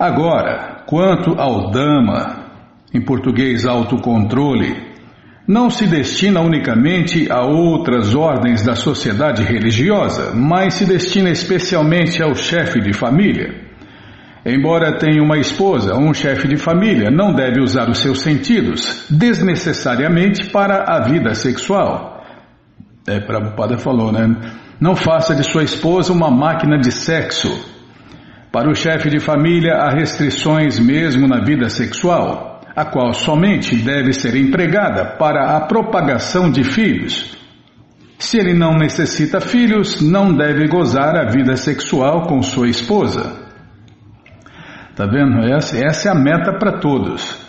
Agora, quanto ao Dama, em português autocontrole, não se destina unicamente a outras ordens da sociedade religiosa, mas se destina especialmente ao chefe de família. Embora tenha uma esposa, um chefe de família não deve usar os seus sentidos desnecessariamente para a vida sexual. É, Prabhupada falou, né? Não faça de sua esposa uma máquina de sexo. Para o chefe de família, há restrições mesmo na vida sexual a qual somente deve ser empregada para a propagação de filhos. Se ele não necessita filhos, não deve gozar a vida sexual com sua esposa. Tá vendo? Essa, essa é a meta para todos.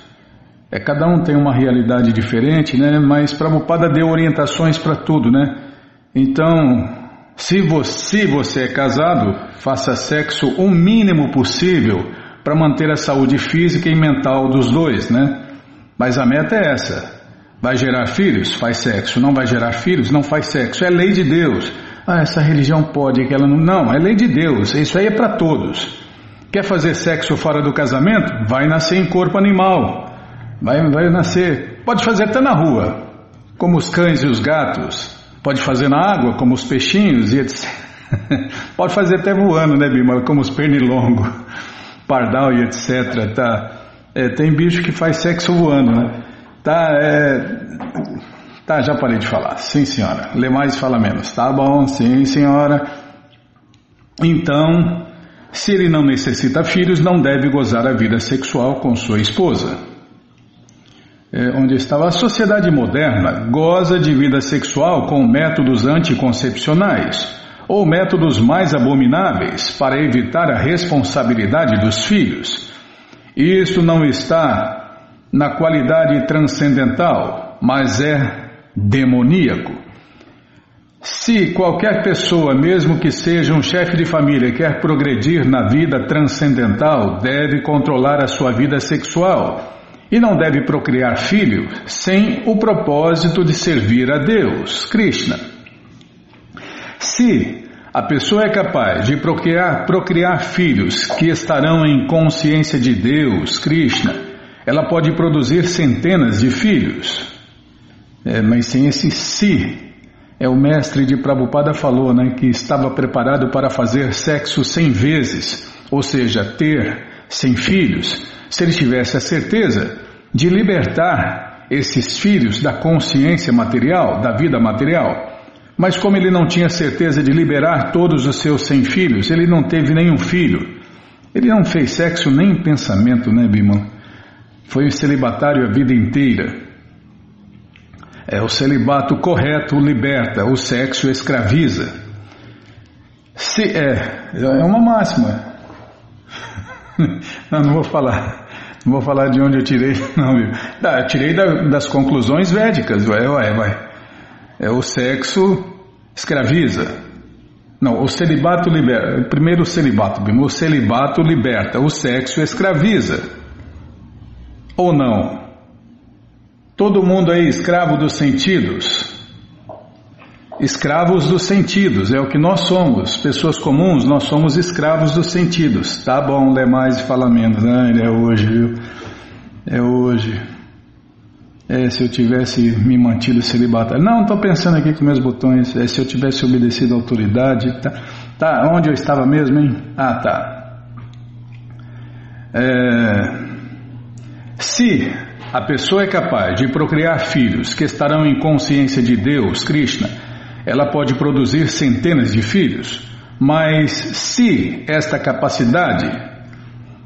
É, cada um tem uma realidade diferente, né? Mas Prabhupada deu orientações para tudo, né? Então, se você, se você é casado, faça sexo o mínimo possível para manter a saúde física e mental dos dois, né? Mas a meta é essa. Vai gerar filhos? Faz sexo. Não vai gerar filhos? Não faz sexo. É lei de Deus. Ah, essa religião pode, aquela não. Não, é lei de Deus. Isso aí é para todos. Quer fazer sexo fora do casamento? Vai nascer em corpo animal. Vai, vai nascer. Pode fazer até na rua, como os cães e os gatos. Pode fazer na água, como os peixinhos e etc. Pode fazer até voando, né, Bima? Como os pernilongos pardal e etc. Tá? É, tem bicho que faz sexo voando, né? Tá, é, tá, já parei de falar. Sim, senhora. Lê mais e fala menos. Tá bom, sim, senhora. Então, se ele não necessita filhos, não deve gozar a vida sexual com sua esposa. É, onde estava a sociedade moderna goza de vida sexual com métodos anticoncepcionais ou métodos mais abomináveis para evitar a responsabilidade dos filhos. Isso não está na qualidade transcendental, mas é demoníaco. Se qualquer pessoa, mesmo que seja um chefe de família, quer progredir na vida transcendental, deve controlar a sua vida sexual e não deve procriar filho sem o propósito de servir a Deus, Krishna. Se a pessoa é capaz de procriar, procriar filhos que estarão em consciência de Deus, Krishna, ela pode produzir centenas de filhos. É, mas sem esse si, é o mestre de Prabhupada falou, né, que estava preparado para fazer sexo cem vezes, ou seja, ter cem filhos, se ele tivesse a certeza de libertar esses filhos da consciência material, da vida material. Mas como ele não tinha certeza de liberar todos os seus cem filhos, ele não teve nenhum filho. Ele não fez sexo nem em pensamento, né, Bimão? Foi um celibatário a vida inteira. É, o celibato correto liberta, o sexo escraviza. Se é, é uma máxima. não, não vou falar. Não vou falar de onde eu tirei, não, viu? eu tirei da, das conclusões védicas, vai, vai, vai. É o sexo escraviza. Não, o celibato liberta. Primeiro o celibato, o celibato liberta, o sexo escraviza. Ou não? Todo mundo é escravo dos sentidos. Escravos dos sentidos, é o que nós somos. Pessoas comuns, nós somos escravos dos sentidos. Tá bom, lê mais e fala menos. Ah, é hoje, viu? É hoje. É, se eu tivesse me mantido celibatário. Não, estou pensando aqui com meus botões. É, se eu tivesse obedecido a autoridade. Tá, tá, onde eu estava mesmo, hein? Ah, tá. É, se a pessoa é capaz de procriar filhos que estarão em consciência de Deus, Krishna, ela pode produzir centenas de filhos. Mas se esta capacidade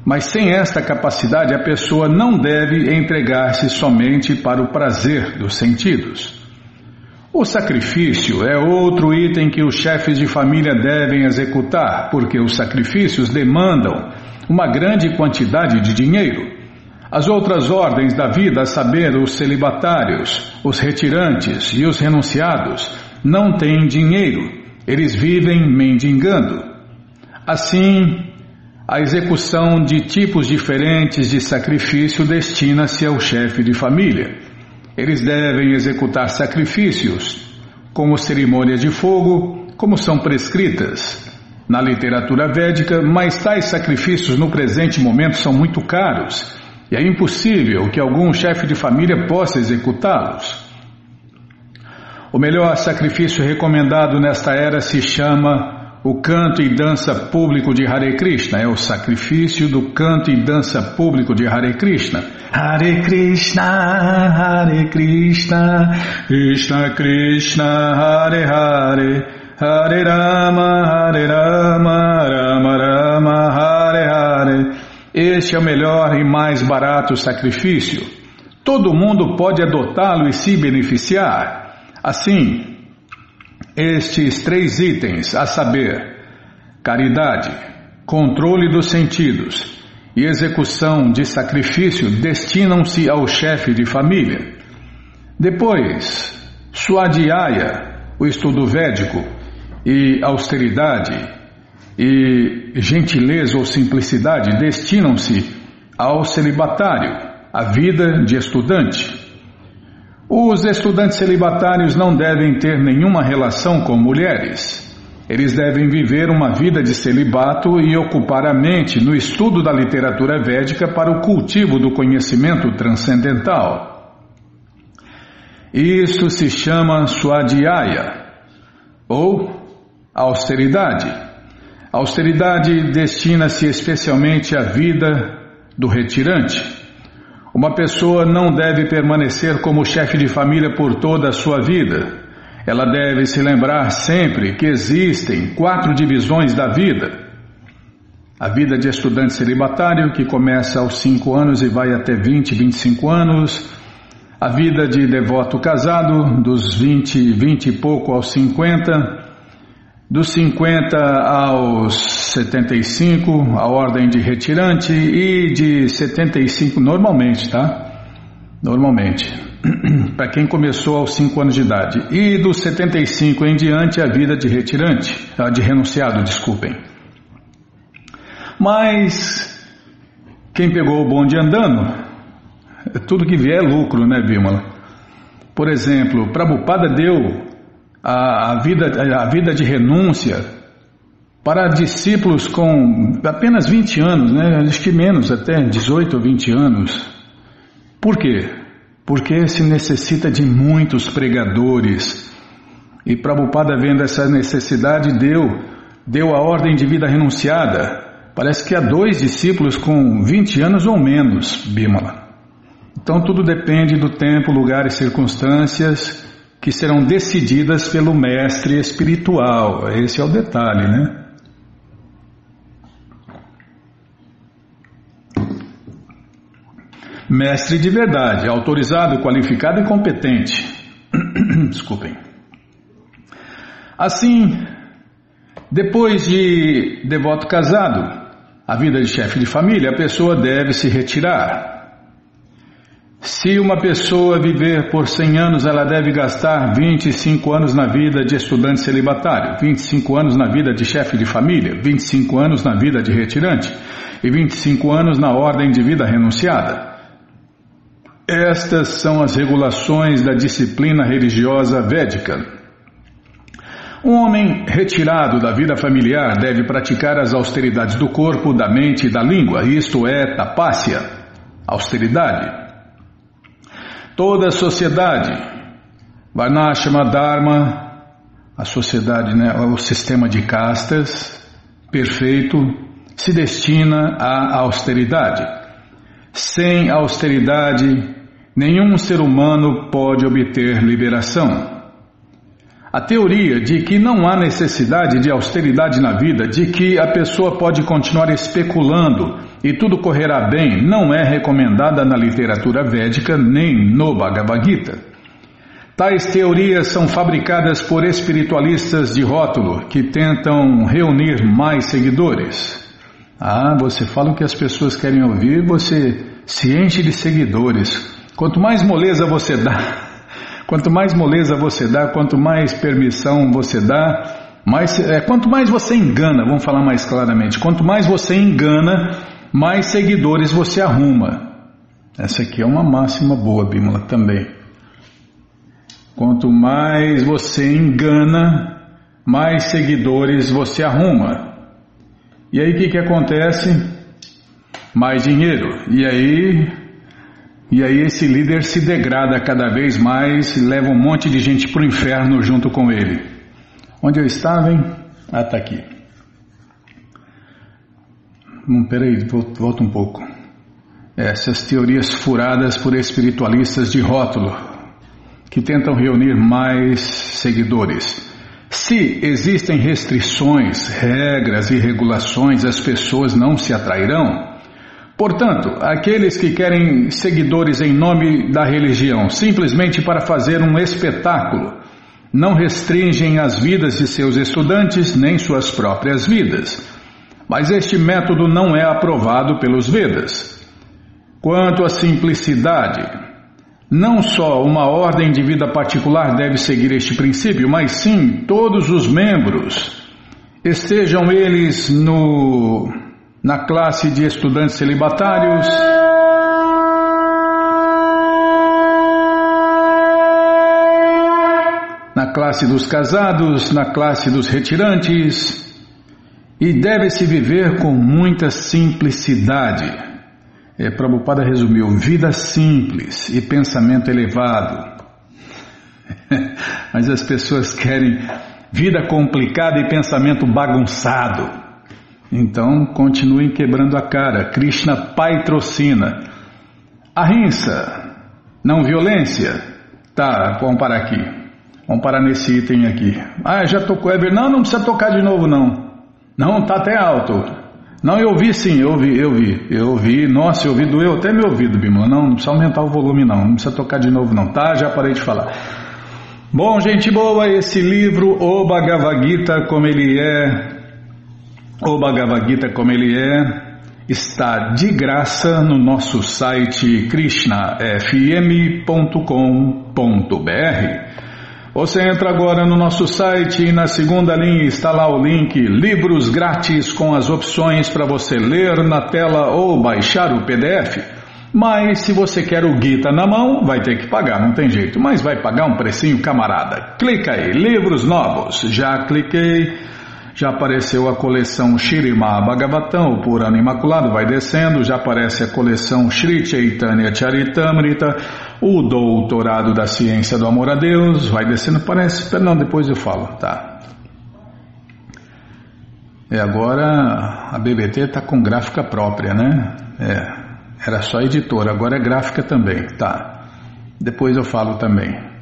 mas sem esta capacidade, a pessoa não deve entregar-se somente para o prazer dos sentidos. O sacrifício é outro item que os chefes de família devem executar, porque os sacrifícios demandam uma grande quantidade de dinheiro. As outras ordens da vida, a saber, os celibatários, os retirantes e os renunciados, não têm dinheiro, eles vivem mendigando. Assim, a execução de tipos diferentes de sacrifício destina-se ao chefe de família. Eles devem executar sacrifícios, como cerimônias de fogo, como são prescritas. na literatura védica, mas tais sacrifícios no presente momento são muito caros e é impossível que algum chefe de família possa executá-los. O melhor sacrifício recomendado nesta era se chama o canto e dança público de Hare Krishna. É o sacrifício do canto e dança público de Hare Krishna. Hare Krishna, Hare Krishna, Krishna Krishna, Hare Hare, Hare Rama, Hare Rama, Rama Rama, Hare Hare. Este é o melhor e mais barato sacrifício. Todo mundo pode adotá-lo e se beneficiar. Assim, estes três itens, a saber, caridade, controle dos sentidos e execução de sacrifício, destinam-se ao chefe de família. Depois, Swadhyaya, o estudo védico, e austeridade e gentileza ou simplicidade destinam-se ao celibatário, à vida de estudante. Os estudantes celibatários não devem ter nenhuma relação com mulheres. Eles devem viver uma vida de celibato e ocupar a mente no estudo da literatura védica para o cultivo do conhecimento transcendental. Isso se chama Swadhyaya, ou austeridade. A austeridade destina-se especialmente à vida do retirante. Uma pessoa não deve permanecer como chefe de família por toda a sua vida. Ela deve se lembrar sempre que existem quatro divisões da vida. A vida de estudante celibatário, que começa aos 5 anos e vai até 20, 25 anos. A vida de devoto casado, dos 20, 20 e pouco aos 50 dos 50 aos 75, a ordem de retirante, e de 75 normalmente, tá? Normalmente. Para quem começou aos 5 anos de idade. E dos 75 em diante, a vida de retirante, de renunciado, desculpem. Mas, quem pegou o bonde andando, tudo que vier é lucro, né, Bímola? Por exemplo, Prabhupada deu a, a, vida, a vida de renúncia para discípulos com apenas 20 anos, né? acho que menos, até 18 ou 20 anos. Por quê? Porque se necessita de muitos pregadores. E Prabhupada, vendo essa necessidade, deu, deu a ordem de vida renunciada. Parece que há dois discípulos com 20 anos ou menos, Bimala. Então tudo depende do tempo, lugar e circunstâncias que serão decididas pelo mestre espiritual. Esse é o detalhe, né? Mestre de verdade, autorizado, qualificado e competente. Desculpem. Assim, depois de devoto casado, a vida de chefe de família, a pessoa deve se retirar, se uma pessoa viver por 100 anos, ela deve gastar 25 anos na vida de estudante celibatário, 25 anos na vida de chefe de família, 25 anos na vida de retirante e 25 anos na ordem de vida renunciada. Estas são as regulações da disciplina religiosa védica. Um homem retirado da vida familiar deve praticar as austeridades do corpo, da mente e da língua, isto é, tapácia, austeridade. Toda a sociedade, Varnashama Dharma, a sociedade, né, o sistema de castas perfeito, se destina à austeridade. Sem austeridade, nenhum ser humano pode obter liberação. A teoria de que não há necessidade de austeridade na vida, de que a pessoa pode continuar especulando e tudo correrá bem, não é recomendada na literatura védica nem no Bhagavad Gita. Tais teorias são fabricadas por espiritualistas de rótulo que tentam reunir mais seguidores. Ah, você fala o que as pessoas querem ouvir, você se enche de seguidores. Quanto mais moleza você dá, Quanto mais moleza você dá, quanto mais permissão você dá, mais, é, quanto mais você engana, vamos falar mais claramente, quanto mais você engana, mais seguidores você arruma. Essa aqui é uma máxima boa, Bímola, também. Quanto mais você engana, mais seguidores você arruma. E aí o que, que acontece? Mais dinheiro. E aí, e aí esse líder se degrada cada vez mais e leva um monte de gente para o inferno junto com ele. Onde eu estava, hein? Ah, tá aqui. Hum, peraí, volta um pouco. Essas teorias furadas por espiritualistas de rótulo, que tentam reunir mais seguidores. Se existem restrições, regras e regulações, as pessoas não se atrairão. Portanto, aqueles que querem seguidores em nome da religião, simplesmente para fazer um espetáculo, não restringem as vidas de seus estudantes nem suas próprias vidas. Mas este método não é aprovado pelos Vedas. Quanto à simplicidade, não só uma ordem de vida particular deve seguir este princípio, mas sim todos os membros, estejam eles no, na classe de estudantes celibatários. Na classe dos casados, na classe dos retirantes, e deve-se viver com muita simplicidade. É, Prabhupada resumiu: vida simples e pensamento elevado. Mas as pessoas querem vida complicada e pensamento bagunçado. Então continuem quebrando a cara. Krishna patrocina. Ahimsa, não violência. Tá, vamos parar aqui. Vamos parar nesse item aqui. Ah, já tocou. Não, não precisa tocar de novo, não. Não, tá até alto. Não, eu ouvi sim, eu ouvi, eu ouvi, eu ouvi. Nossa, eu ouvi, doeu até meu ouvido, Bimala. Não, não precisa aumentar o volume não, não precisa tocar de novo não, tá? Já parei de falar. Bom, gente boa, esse livro, O Bhagavad Gita, como ele é, O Bhagavad Gita, como ele é, está de graça no nosso site krishnafm.com.br. Você entra agora no nosso site e na segunda linha está lá o link Livros Grátis com as opções para você ler na tela ou baixar o PDF. Mas se você quer o Gita na mão, vai ter que pagar, não tem jeito. Mas vai pagar um precinho camarada. Clica aí, livros novos. Já cliquei. Já apareceu a coleção Shirima Bhagavatam, o Purana Imaculado, vai descendo, já aparece a coleção Shri Chaitanya Charitamrita, o Doutorado da Ciência do Amor a Deus, vai descendo, parece, não, depois eu falo, tá. E agora a BBT está com gráfica própria, né? É, era só editora, agora é gráfica também, tá. Depois eu falo também.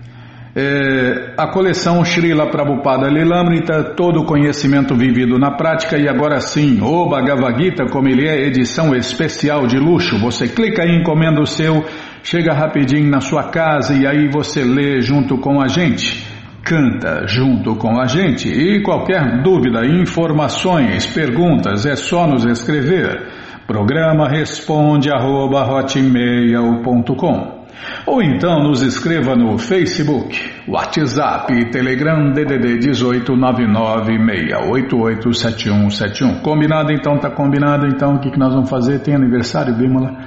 É, a coleção Srila Prabhupada Lilamrita, todo o conhecimento vivido na prática e agora sim, o Bhagavad Gita, como ele é, edição especial de luxo. Você clica e encomenda o seu, chega rapidinho na sua casa e aí você lê junto com a gente, canta junto com a gente. E qualquer dúvida, informações, perguntas, é só nos escrever. Programa responde arroba hotmail.com ou então nos escreva no Facebook, WhatsApp Telegram DDD 18996887171. Combinado então? Tá combinado então? O que, que nós vamos fazer? Tem aniversário, Bímola?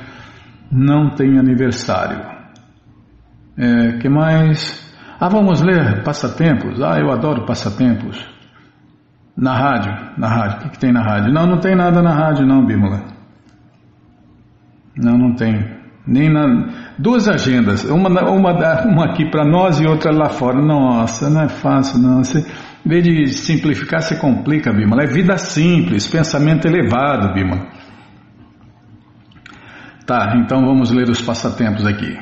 Não tem aniversário. É, que mais? Ah, vamos ler passatempos. Ah, eu adoro passatempos. Na rádio, na rádio. O que, que tem na rádio? Não, não tem nada na rádio não, Bímola. Não, não tem. Nem na, duas agendas, uma, uma, uma aqui para nós e outra lá fora. Nossa, não é fácil não. Você, em vez de simplificar, você complica, Bima. É vida simples, pensamento elevado, Bima. Tá, então vamos ler os passatempos aqui.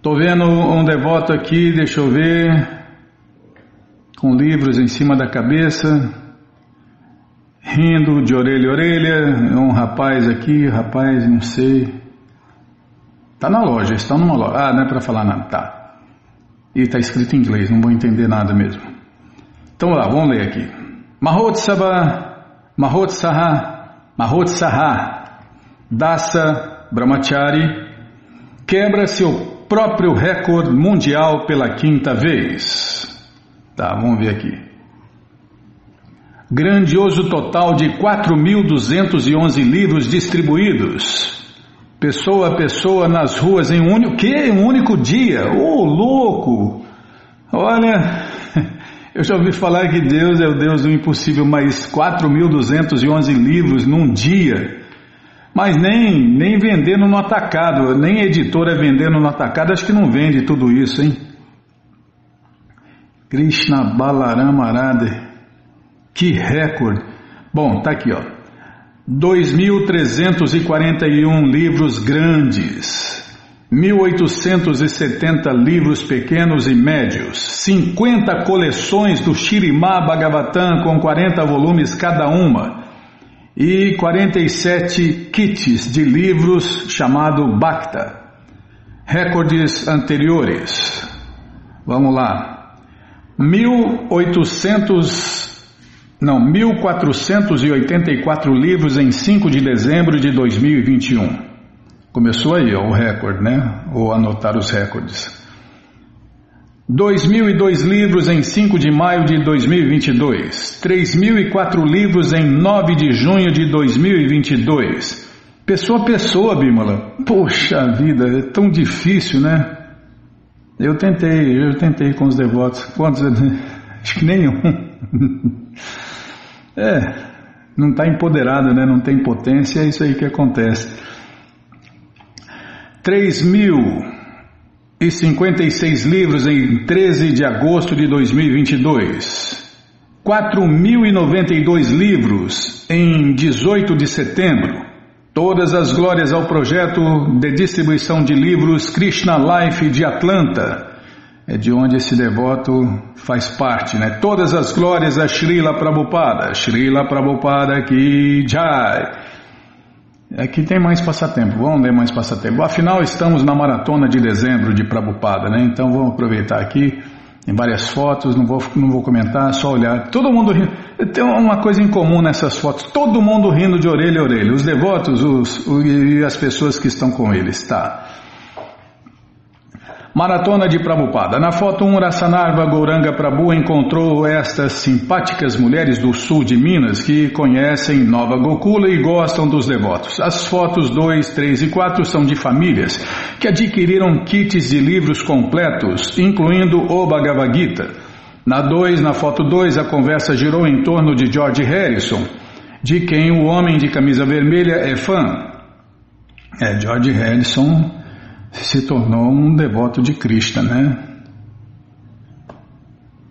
Tô vendo um devoto aqui, deixa eu ver, com livros em cima da cabeça, rindo de orelha a orelha. Um rapaz aqui, rapaz, não sei. Está na loja, estão numa loja. Ah, não é para falar nada. Tá. E está escrito em inglês, não vou entender nada mesmo. Então lá, vamos ler aqui. Mahotsava, Mahotsaha, Mahotsaha, Dasa Brahmachari quebra seu próprio recorde mundial pela quinta vez. Tá, vamos ver aqui. Grandioso total de 4.211 livros distribuídos pessoa a pessoa nas ruas em um único, que? Um único dia. Ô, oh, louco! Olha, Eu já ouvi falar que Deus é o Deus do impossível, mas 4.211 livros num dia. Mas nem, nem vendendo no atacado, nem editora vendendo no atacado, acho que não vende tudo isso, hein? Krishna Balaram Arade. Que recorde! Bom, tá aqui, ó. 2.341 livros grandes. 1.870 livros pequenos e médios, 50 coleções do Shirimá Bhagavatam com 40 volumes cada uma e 47 kits de livros chamado Bhakta. Recordes anteriores. Vamos lá. 1800 não, 1484 livros em 5 de dezembro de 2021. Começou aí ó, o recorde, né? Ou anotar os recordes. 2.002 livros em 5 de maio de 2022. 3.004 livros em 9 de junho de 2022. Pessoa a pessoa, Bímola. Poxa vida, é tão difícil, né? Eu tentei, eu tentei com os devotos. Quantos? Acho que nenhum. É, não está empoderado, né? Não tem potência, é isso aí que acontece. 3.056 livros em 13 de agosto de 2022. 4.092 livros em 18 de setembro. Todas as glórias ao projeto de distribuição de livros Krishna Life de Atlanta. É de onde esse devoto faz parte, né? Todas as glórias a Srila Prabhupada. Srila Prabhupada Ki Jai. Aqui tem mais passatempo, vamos ler mais passatempo. Afinal, estamos na maratona de dezembro de Prabupada, né? Então vamos aproveitar aqui. Tem várias fotos, não vou, não vou comentar, só olhar. Todo mundo rindo. Tem uma coisa em comum nessas fotos: todo mundo rindo de orelha a orelha. Os devotos os, e as pessoas que estão com eles, tá? Maratona de Prabhupada. Na foto 1, Rasanarva Gouranga Prabhu encontrou estas simpáticas mulheres do sul de Minas que conhecem Nova Gokula e gostam dos devotos. As fotos 2, 3 e 4 são de famílias que adquiriram kits de livros completos, incluindo o Bhagavad Gita. Na 2, na foto 2, a conversa girou em torno de George Harrison, de quem o homem de camisa vermelha é fã. É, George Harrison se tornou um devoto de Krishna, né?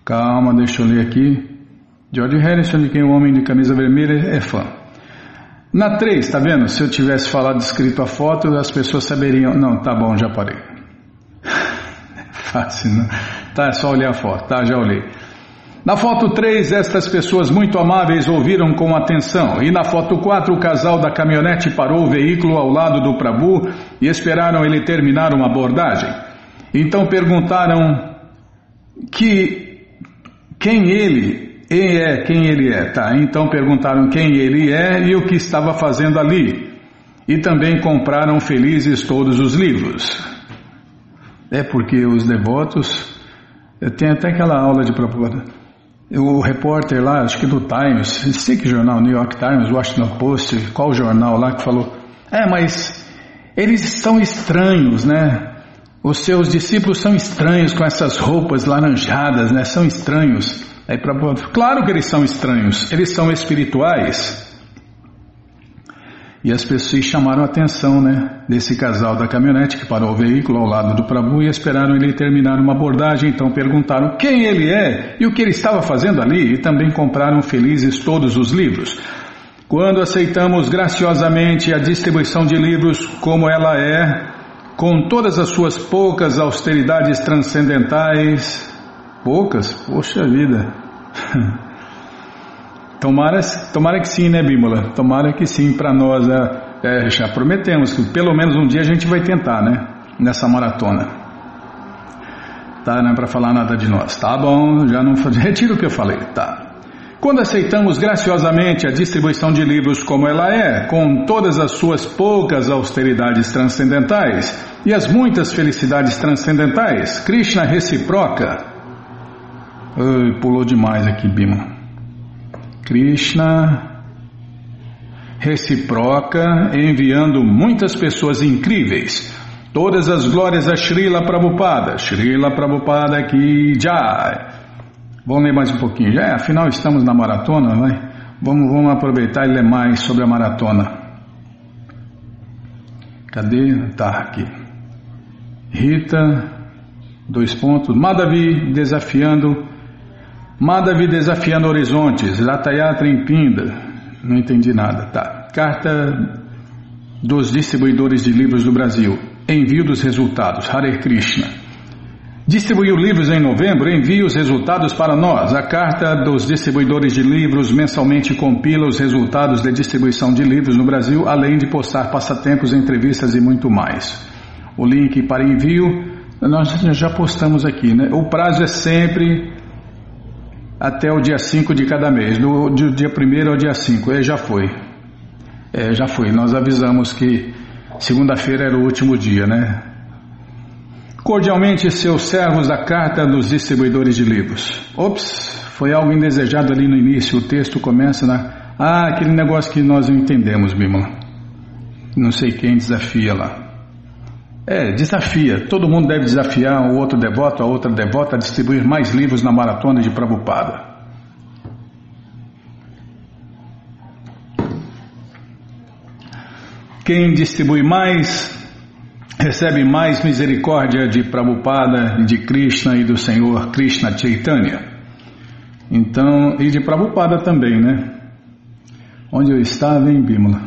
Calma, deixa eu ler aqui. George Harrison, de quem o homem de camisa vermelha é fã. Na 3, tá vendo? Se eu tivesse falado escrito a foto, as pessoas saberiam. Não, tá bom, já parei. Fácil, não? Tá, é só olhar a foto, tá? Já olhei. Na foto 3, estas pessoas muito amáveis ouviram com atenção, e na foto 4, o casal da caminhonete parou o veículo ao lado do Prabhu e esperaram ele terminar uma abordagem. Então perguntaram que quem ele é, quem ele é, tá? Então perguntaram quem ele é e o que estava fazendo ali. E também compraram felizes todos os livros. É porque os devotos, tem até aquela aula de Prabhupada o repórter lá, acho que do Times, sei que jornal, New York Times, Washington Post, qual jornal lá que falou, é, mas eles são estranhos, né? Os seus discípulos são estranhos com essas roupas laranjadas, né? São estranhos. Aí pra, claro que eles são estranhos, eles são espirituais. E as pessoas chamaram a atenção, né, desse casal da caminhonete que parou o veículo ao lado do Prabhu e esperaram ele terminar uma abordagem, então perguntaram quem ele é e o que ele estava fazendo ali e também compraram felizes todos os livros. Quando aceitamos graciosamente a distribuição de livros como ela é, com todas as suas poucas austeridades transcendentais, poucas? Poxa vida! Tomara, tomara que sim, né, Bímola? Tomara que sim para nós. É, é, já prometemos que pelo menos um dia a gente vai tentar, né? Nessa maratona. Tá, não é para falar nada de nós. Tá bom, já não. Retiro o que eu falei, tá. Quando aceitamos graciosamente a distribuição de livros como ela é, com todas as suas poucas austeridades transcendentais e as muitas felicidades transcendentais, Krishna reciproca. Ai, pulou demais aqui, Bima. Krishna reciproca, enviando muitas pessoas incríveis. Todas as glórias a Srila Prabhupada, Srila Prabhupada Ki Jai. Vamos ler mais um pouquinho. Já, é, afinal estamos na maratona, vai? Vamos, vamos aproveitar e ler mais sobre a maratona. Cadê? Tá aqui. Rita, dois pontos. Madavi desafiando. Madavi desafiando horizontes. Latayatra em Pinda. Não entendi nada. Tá. Carta dos distribuidores de livros do Brasil. Envio dos resultados. Hare Krishna. Distribuiu livros em novembro, envie os resultados para nós. A carta dos distribuidores de livros mensalmente compila os resultados da distribuição de livros no Brasil, além de postar passatempos, entrevistas e muito mais. O link para envio nós já postamos aqui, né? O prazo é sempre até o dia 5 de cada mês, do, do dia 1 ao dia 5, é, já foi. É, já foi. Nós avisamos que segunda-feira era o último dia, né? Cordialmente, seus servos da carta dos distribuidores de livros. Ops, foi algo indesejado ali no início. O texto começa na. Ah, aquele negócio que nós não entendemos, Bímola. Não sei quem desafia lá. É, desafia. Todo mundo deve desafiar o outro devoto, a outra devota a distribuir mais livros na maratona de Prabhupada. Quem distribui mais, recebe mais misericórdia de Prabhupada, de Krishna e do Senhor Krishna Chaitanya. Então, e de Prabhupada também, né? Onde eu estava, em Bímola?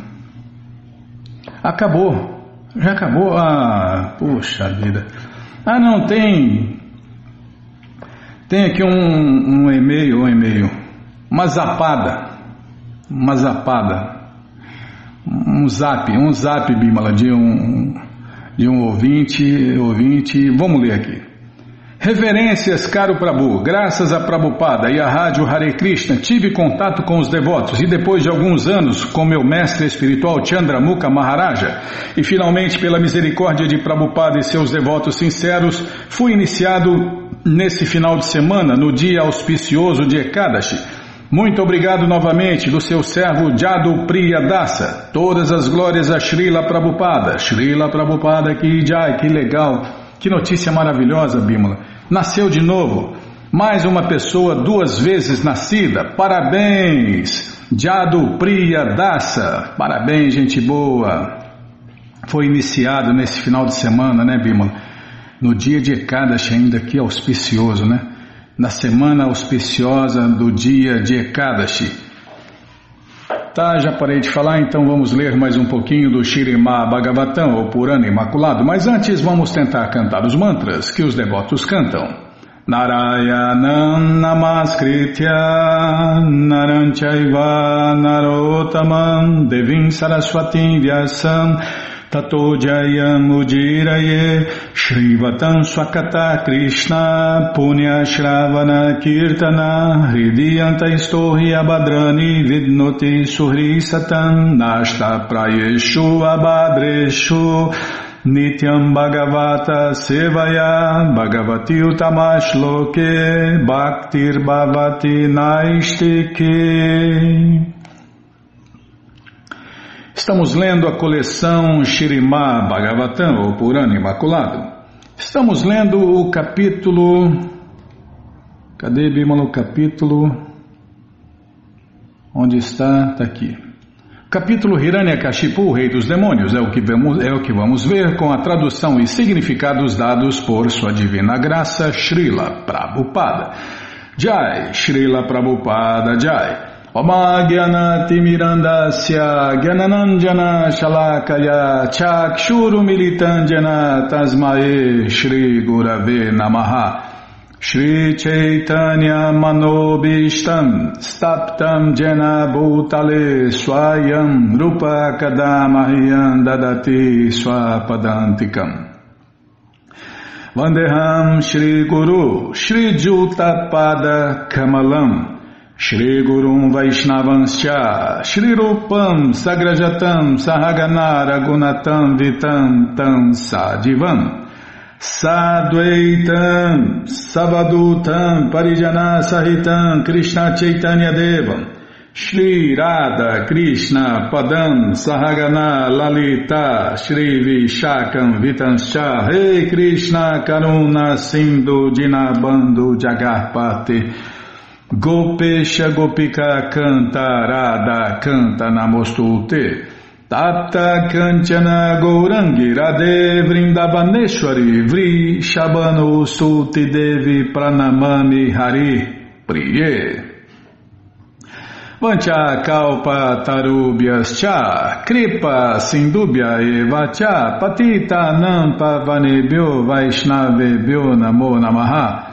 Acabou. Já acabou? Ah, puxa vida. Ah, não, tem. Tem aqui um, um e-mail, um e-mail. Uma zapada. Uma zapada um zap, um zap, Bimala, de um, de um ouvinte, ouvinte. Vamos ler aqui. Reverências, caro Prabhu, graças a Prabhupada e à rádio Hare Krishna, tive contato com os devotos e depois de alguns anos com meu mestre espiritual Chandramukha Maharaja e finalmente pela misericórdia de Prabhupada e seus devotos sinceros, fui iniciado nesse final de semana, no dia auspicioso de Ekadashi, muito obrigado novamente do seu servo Jadu Priya Dasa. Todas as glórias a Srila Prabhupada. Srila Prabhupada que jai, que legal. Que notícia maravilhosa, Bimala. Nasceu de novo. Mais uma pessoa duas vezes nascida. Parabéns, Jadu Priya Dasa. Parabéns, gente boa. Foi iniciado nesse final de semana, né, Bimala? No dia de Ekadashi ainda, que auspicioso, né? Na semana auspiciosa do dia de Ekadashi. Tá, já parei de falar, então vamos ler mais um pouquinho do Shirimá Bhagavatam, ou Purana Imaculado, mas antes vamos tentar cantar os mantras que os devotos cantam. Narayanam Namaskritya Naranchaiva Narotamam Devim Saraswatim Vyasam Tato Jayam Ujiraye Shrivatam Swakata Krishna Punya Shravana Kirtana Hridiyanta Istohi Abadrani Vidnoti Suhri Satan Nashta Prayeshu Abadreshu Nityam Bhagavata Sevaya Bhagavati Utamash Loke Bhaktir Bhavati Naistike Estamos lendo a coleção Shirimá Bhagavatam, ou Purana Imaculado. Estamos lendo o capítulo. Cadê Bimala? O capítulo. Onde está? Está aqui. Capítulo Hiranyakashipu, o Rei dos Demônios, é o, que vamos, é o que vamos ver com a tradução e significados dados por Sua Divina Graça, Srila Prabhupada. Jai, Srila Prabhupada Jai. Omagyanatimirandasya Gyananandjana Shalakaya Chakshuru Militandjana Tasmae Shri Gurave Namaha. Shri Chaitanya Manobishtam Staptam Jena Bhutale Swayam Rupa Kadamahyam Dadati Swapadantikam. Vandeham Shri Gurum Vaishnavanscha Shri Rupam Sagrajatam Sahaganara Gunatam Vitam Tam Sadivam. Sadvaitam Savadutam Parijana Sahitam Krishna Chaitanya Devam. Shri Radha Krishna Padam Sahagana Lalita Shri Vishakam Vitanscha Rei Krishna Karuna Sindhu Dinabando Jagarpati Gopesha Gopika Canta Radha Canta Namostute Tapta Kanchana Gourangi Radhe Vrindavaneshwari Vri Shabano Suti Devi Pranamani Hari Priye Vancha kalpa tarubhyas cha, kripa sindubhya eva cha, patita nampa vanebhyo vaishnavebhyo namo namaha.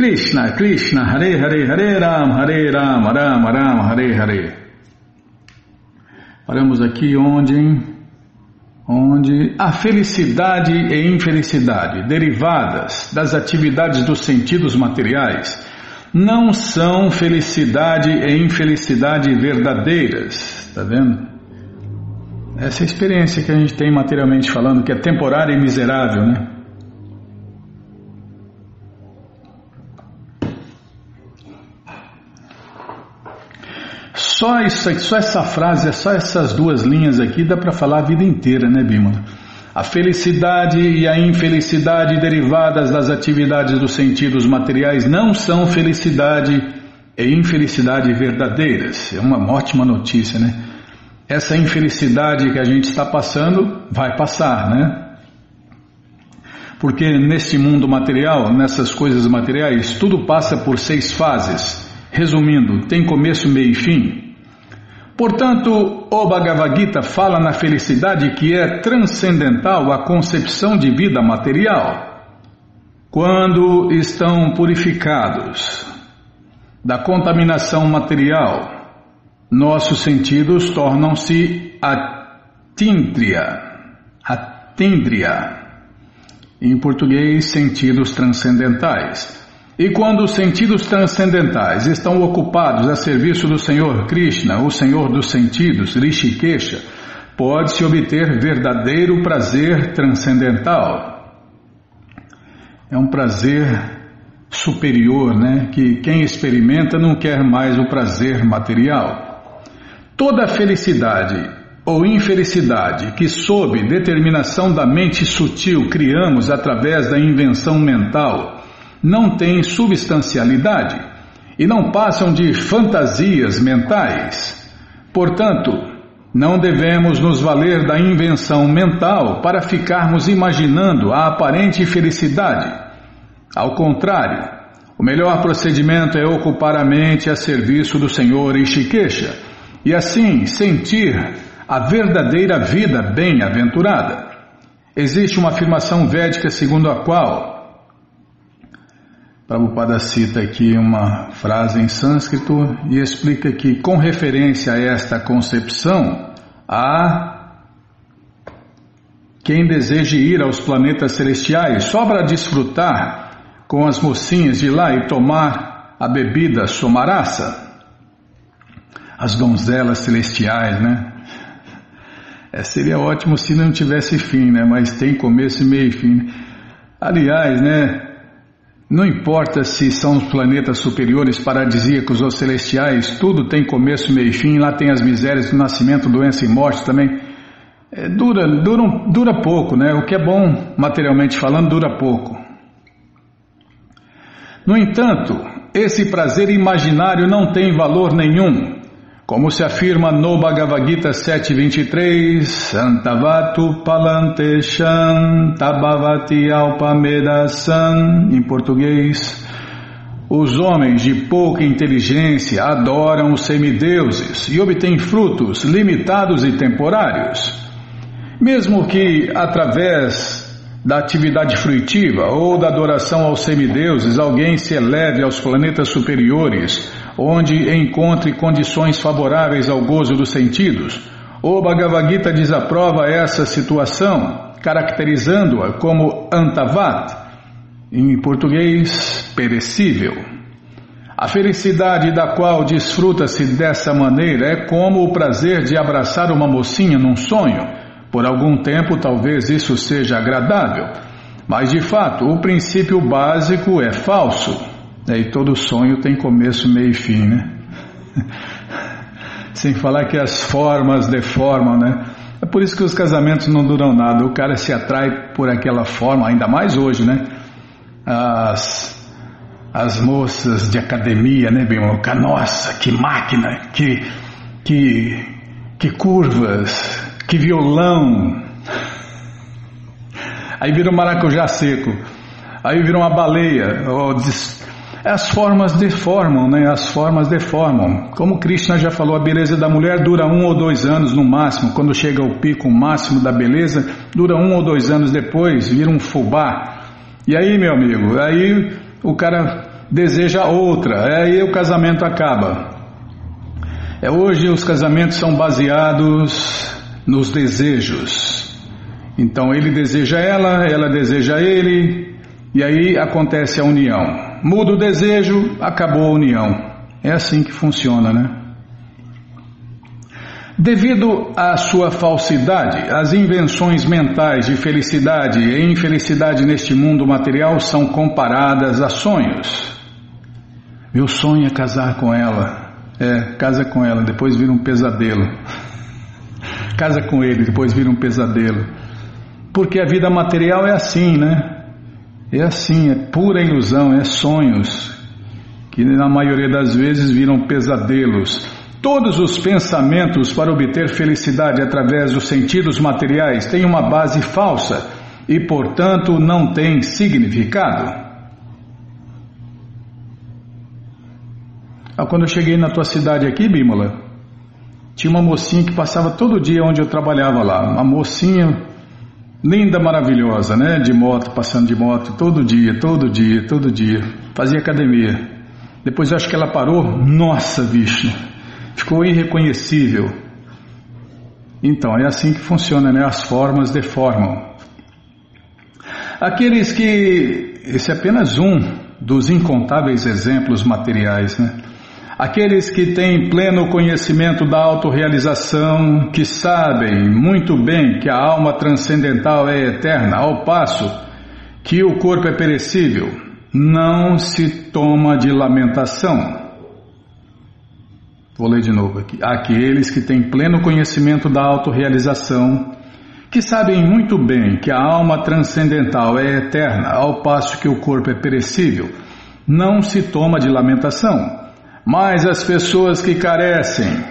Krishna, Krishna, Hare Hare, Hare Ram, Hare Ram, Ram Ram, Hare Hare. Paramos aqui onde, onde a felicidade e infelicidade derivadas das atividades dos sentidos materiais não são felicidade e infelicidade verdadeiras, está vendo? Essa é experiência que a gente tem materialmente falando, que é temporária e miserável, né? Só, isso, só essa frase, só essas duas linhas aqui dá para falar a vida inteira, né, Bímola? A felicidade e a infelicidade derivadas das atividades dos sentidos materiais não são felicidade e infelicidade verdadeiras. É uma ótima notícia, né? Essa infelicidade que a gente está passando vai passar, né? Porque neste mundo material, nessas coisas materiais, tudo passa por seis fases. Resumindo, tem começo, meio e fim. Portanto, o Bhagavad Gita fala na felicidade que é transcendental à concepção de vida material. Quando estão purificados da contaminação material, nossos sentidos tornam-se atindria, atindria, em português, sentidos transcendentais. E quando os sentidos transcendentais estão ocupados a serviço do Senhor Krishna, o Senhor dos sentidos, Rishikesha, pode-se obter verdadeiro prazer transcendental. É um prazer superior, né? Que quem experimenta não quer mais o prazer material. Toda felicidade ou infelicidade que, sob determinação da mente sutil, criamos através da invenção mental, não têm substancialidade e não passam de fantasias mentais. Portanto, não devemos nos valer da invenção mental para ficarmos imaginando a aparente felicidade. Ao contrário, o melhor procedimento é ocupar a mente a serviço do Senhor Ishikesha e assim sentir a verdadeira vida bem-aventurada. Existe uma afirmação védica segundo a qual Prabhupada cita aqui uma frase em sânscrito e explica que, com referência a esta concepção, há quem deseje ir aos planetas celestiais só para desfrutar com as mocinhas de lá e tomar a bebida somarassa, as donzelas celestiais, né? É, seria ótimo se não tivesse fim, né? Mas tem começo, meio e fim. Aliás, né? Não importa se são os planetas superiores, paradisíacos ou celestiais, tudo tem começo, meio e fim, lá tem as misérias do nascimento, doença e morte também. É, dura, dura, dura pouco, né? O que é bom, materialmente falando, dura pouco. No entanto, esse prazer imaginário não tem valor nenhum. Como se afirma no Bhagavad Gita 7.23, Santavatu Palante Shantabhavati Alpamedasan, em português, os homens de pouca inteligência adoram os semideuses e obtêm frutos limitados e temporários. Mesmo que através da atividade fruitiva ou da adoração aos semideuses alguém se eleve aos planetas superiores, onde encontre condições favoráveis ao gozo dos sentidos. O Bhagavad Gita desaprova essa situação, caracterizando-a como antavat, em português, perecível. A felicidade da qual desfruta-se dessa maneira é como o prazer de abraçar uma mocinha num sonho. Por algum tempo, talvez isso seja agradável, mas de fato, o princípio básico é falso. E todo sonho tem começo, meio e fim, né? Sem falar que as formas deformam, né? É por isso que os casamentos não duram nada. O cara se atrai por aquela forma, ainda mais hoje, né? As as moças de academia, né, bem, nossa, que máquina, que, que, que curvas, que violão. Aí vira um maracujá seco, aí vira uma baleia. As formas deformam, né? As formas deformam. Como Krishna já falou, a beleza da mulher dura um ou dois anos no máximo. Quando chega ao pico máximo da beleza, dura um ou dois anos depois, vira um fubá. E aí, meu amigo, aí o cara deseja outra, aí o casamento acaba. É hoje os casamentos são baseados nos desejos. Então ele deseja ela, ela deseja ele, e aí acontece a união. Muda o desejo, acabou a união. É assim que funciona, né? Devido à sua falsidade, as invenções mentais de felicidade e infelicidade neste mundo material são comparadas a sonhos. Meu sonho é casar com ela. É, casa com ela, depois vira um pesadelo. casa com ele, depois vira um pesadelo. Porque a vida material é assim, né? É assim, é pura ilusão, é sonhos que na maioria das vezes viram pesadelos. Todos os pensamentos para obter felicidade através dos sentidos materiais têm uma base falsa e, portanto, não têm significado. Ah, quando eu cheguei na tua cidade aqui, Bímola, tinha uma mocinha que passava todo dia onde eu trabalhava lá. Uma mocinha linda, maravilhosa, né? De moto, passando de moto todo dia, todo dia, todo dia. Fazia academia. Depois eu acho que ela parou. Nossa, bicho! ficou irreconhecível. Então, é assim que funciona, né? As formas deformam. Aqueles que. Esse é apenas um dos incontáveis exemplos materiais, né? Aqueles que têm pleno conhecimento da autorrealização, que sabem muito bem que a alma transcendental é eterna, ao passo que o corpo é perecível, não se toma de lamentação Vou ler de novo aqui. Aqueles que têm pleno conhecimento da autorrealização, que sabem muito bem que a alma transcendental é eterna, ao passo que o corpo é perecível, não se toma de lamentação. Mas as pessoas que carecem,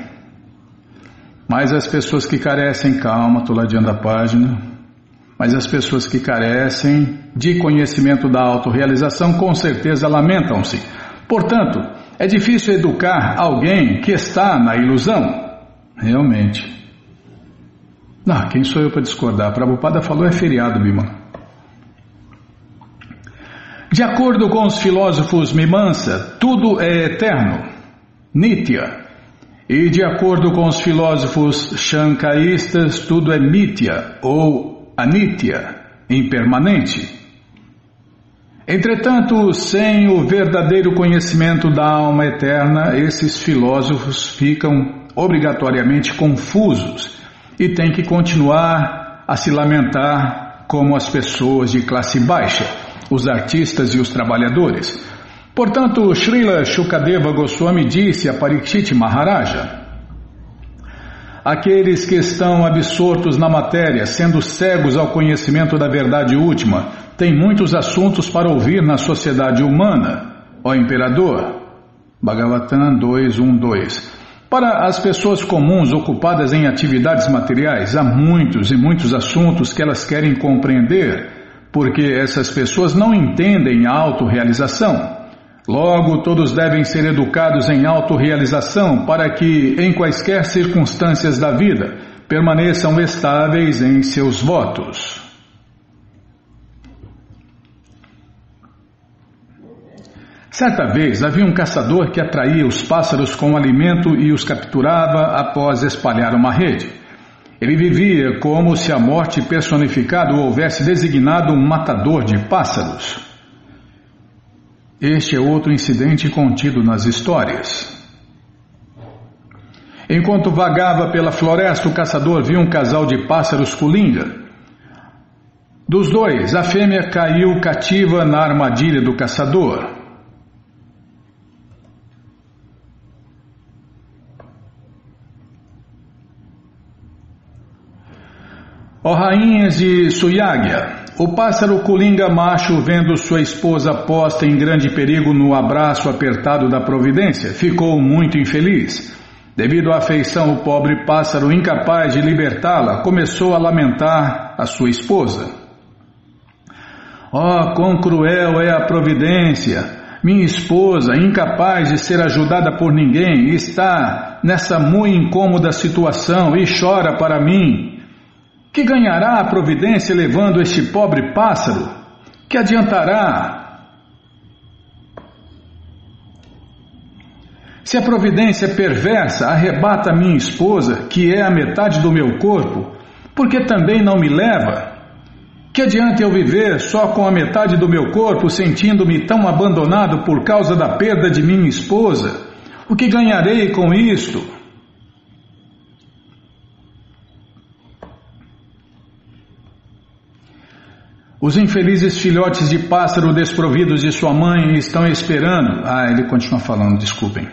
mas as pessoas que carecem, calma, estou ladeando a página, mas as pessoas que carecem de conhecimento da autorrealização com certeza lamentam-se. Portanto, é difícil educar alguém que está na ilusão. Realmente. Não, quem sou eu para discordar? Prabhupada falou é feriado, Bima. De acordo com os filósofos Mimansa, tudo é eterno, Nitya. E de acordo com os filósofos Shankaistas, tudo é Mitya ou Anitya, impermanente. Entretanto, sem o verdadeiro conhecimento da alma eterna, esses filósofos ficam obrigatoriamente confusos e têm que continuar a se lamentar como as pessoas de classe baixa, os artistas e os trabalhadores. Portanto, Srila Shukadeva Goswami disse a Parikshit Maharaja: Aqueles que estão absortos na matéria, sendo cegos ao conhecimento da verdade última, tem muitos assuntos para ouvir na sociedade humana, ó Imperador. Bhagavatam 2.1.2 Para as pessoas comuns ocupadas em atividades materiais, há muitos e muitos assuntos que elas querem compreender, porque essas pessoas não entendem a autorrealização. Logo, todos devem ser educados em autorrealização para que, em quaisquer circunstâncias da vida, permaneçam estáveis em seus votos. Certa vez havia um caçador que atraía os pássaros com alimento e os capturava após espalhar uma rede. Ele vivia como se a morte personificada o houvesse designado um matador de pássaros. Este é outro incidente contido nas histórias. Enquanto vagava pela floresta, o caçador viu um casal de pássaros colinga. Dos dois, a fêmea caiu cativa na armadilha do caçador. Ó rainhas de Suyagya, o pássaro colinga macho, vendo sua esposa posta em grande perigo no abraço apertado da providência, ficou muito infeliz. Devido à afeição, o pobre pássaro, incapaz de libertá-la, começou a lamentar a sua esposa. Oh, quão cruel é a providência! Minha esposa, incapaz de ser ajudada por ninguém, está nessa muito incômoda situação e chora para mim. Que ganhará a providência levando este pobre pássaro? Que adiantará Se a providência perversa arrebata minha esposa, que é a metade do meu corpo, por que também não me leva? Que adianta eu viver só com a metade do meu corpo, sentindo-me tão abandonado por causa da perda de minha esposa? O que ganharei com isto? Os infelizes filhotes de pássaro desprovidos de sua mãe estão esperando. Ah, ele continua falando, desculpem.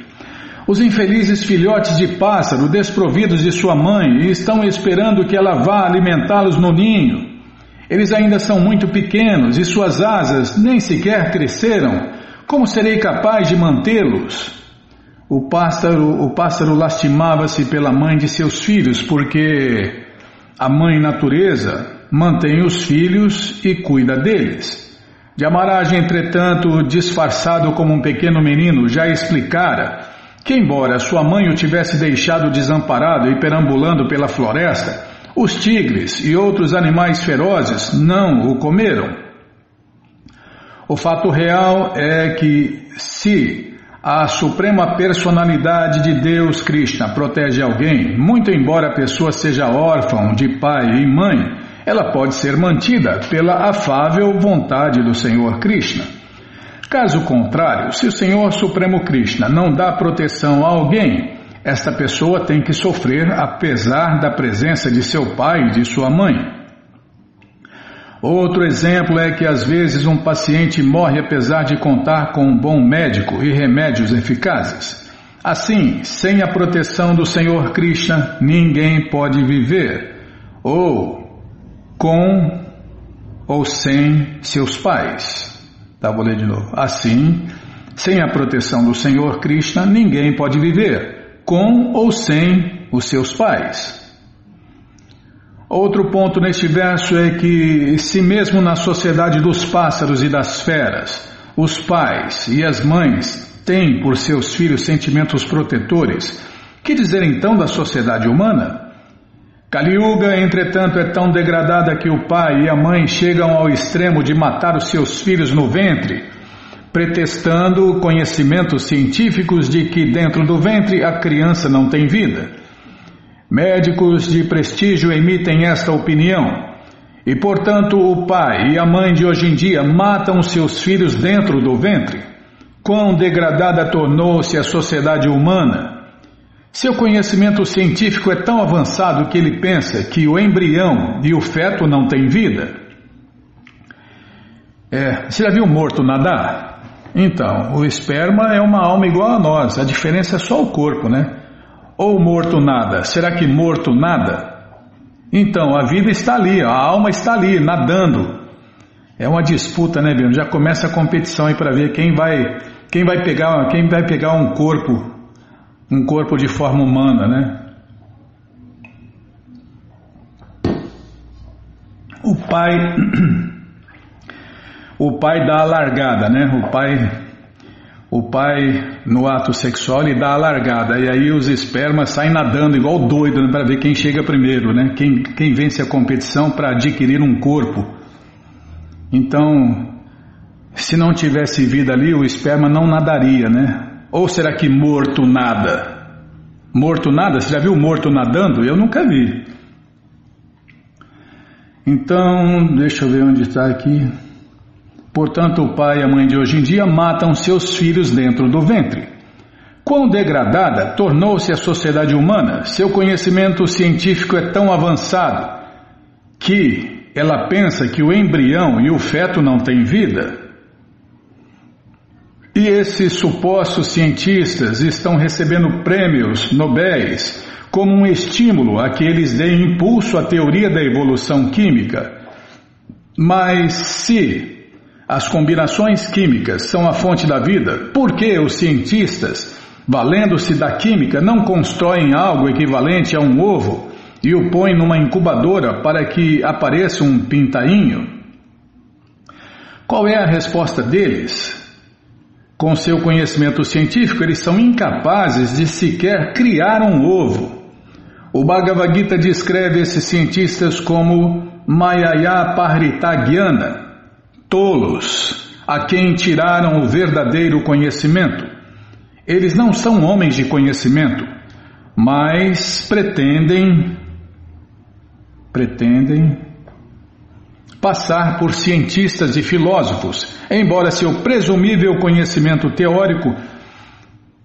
Os infelizes filhotes de pássaro, desprovidos de sua mãe, estão esperando que ela vá alimentá-los no ninho. Eles ainda são muito pequenos e suas asas nem sequer cresceram. Como serei capaz de mantê-los? O pássaro, o pássaro lastimava-se pela mãe de seus filhos, porque a mãe natureza mantém os filhos e cuida deles. De Amaragem, entretanto, disfarçado como um pequeno menino, já explicara que, embora sua mãe o tivesse deixado desamparado e perambulando pela floresta, os tigres e outros animais ferozes não o comeram. O fato real é que, se a suprema personalidade de Deus Krishna protege alguém, muito embora a pessoa seja órfã de pai e mãe, ela pode ser mantida pela afável vontade do Senhor Krishna. Caso contrário, se o Senhor Supremo Krishna não dá proteção a alguém, esta pessoa tem que sofrer apesar da presença de seu pai e de sua mãe. Outro exemplo é que às vezes um paciente morre apesar de contar com um bom médico e remédios eficazes. Assim, sem a proteção do Senhor Krishna, ninguém pode viver, ou com ou sem seus pais. Tá, vou ler de novo. Assim, sem a proteção do Senhor Krishna, ninguém pode viver, com ou sem os seus pais. Outro ponto neste verso é que, se mesmo na sociedade dos pássaros e das feras, os pais e as mães têm por seus filhos sentimentos protetores, que dizer então da sociedade humana? Kali Yuga, entretanto, é tão degradada que o pai e a mãe chegam ao extremo de matar os seus filhos no ventre, pretextando conhecimentos científicos de que dentro do ventre a criança não tem vida. Médicos de prestígio emitem esta opinião. E, portanto, o pai e a mãe de hoje em dia matam seus filhos dentro do ventre. Quão degradada tornou-se a sociedade humana! Seu conhecimento científico é tão avançado que ele pensa que o embrião e o feto não têm vida. É, você já viu um morto nadar? Então, o esperma é uma alma igual a nós, a diferença é só o corpo, né? Ou morto nada, será que morto nada? Então, a vida está ali, a alma está ali, nadando. É uma disputa, né, Bino? Já começa a competição aí para ver quem vai, quem vai pegar, quem vai pegar um corpo um corpo de forma humana, né? O pai o pai dá a largada, né? O pai o pai no ato sexual ele dá a largada e aí os espermas saem nadando igual doido né? para ver quem chega primeiro, né? Quem, quem vence a competição para adquirir um corpo. Então, se não tivesse vida ali, o esperma não nadaria, né? Ou será que morto nada? Morto nada? Você já viu morto nadando? Eu nunca vi. Então, deixa eu ver onde está aqui. Portanto, o pai e a mãe de hoje em dia matam seus filhos dentro do ventre. Quão degradada tornou-se a sociedade humana? Seu conhecimento científico é tão avançado que ela pensa que o embrião e o feto não têm vida. E esses supostos cientistas estão recebendo prêmios Nobéis como um estímulo a que eles deem impulso à teoria da evolução química. Mas se as combinações químicas são a fonte da vida, por que os cientistas, valendo-se da química, não constroem algo equivalente a um ovo e o põem numa incubadora para que apareça um pintainho? Qual é a resposta deles? Com seu conhecimento científico, eles são incapazes de sequer criar um ovo. O Bhagavad Gita descreve esses cientistas como Mayaya Paritagyana, tolos, a quem tiraram o verdadeiro conhecimento. Eles não são homens de conhecimento, mas pretendem pretendem passar por cientistas e filósofos, embora seu presumível conhecimento teórico.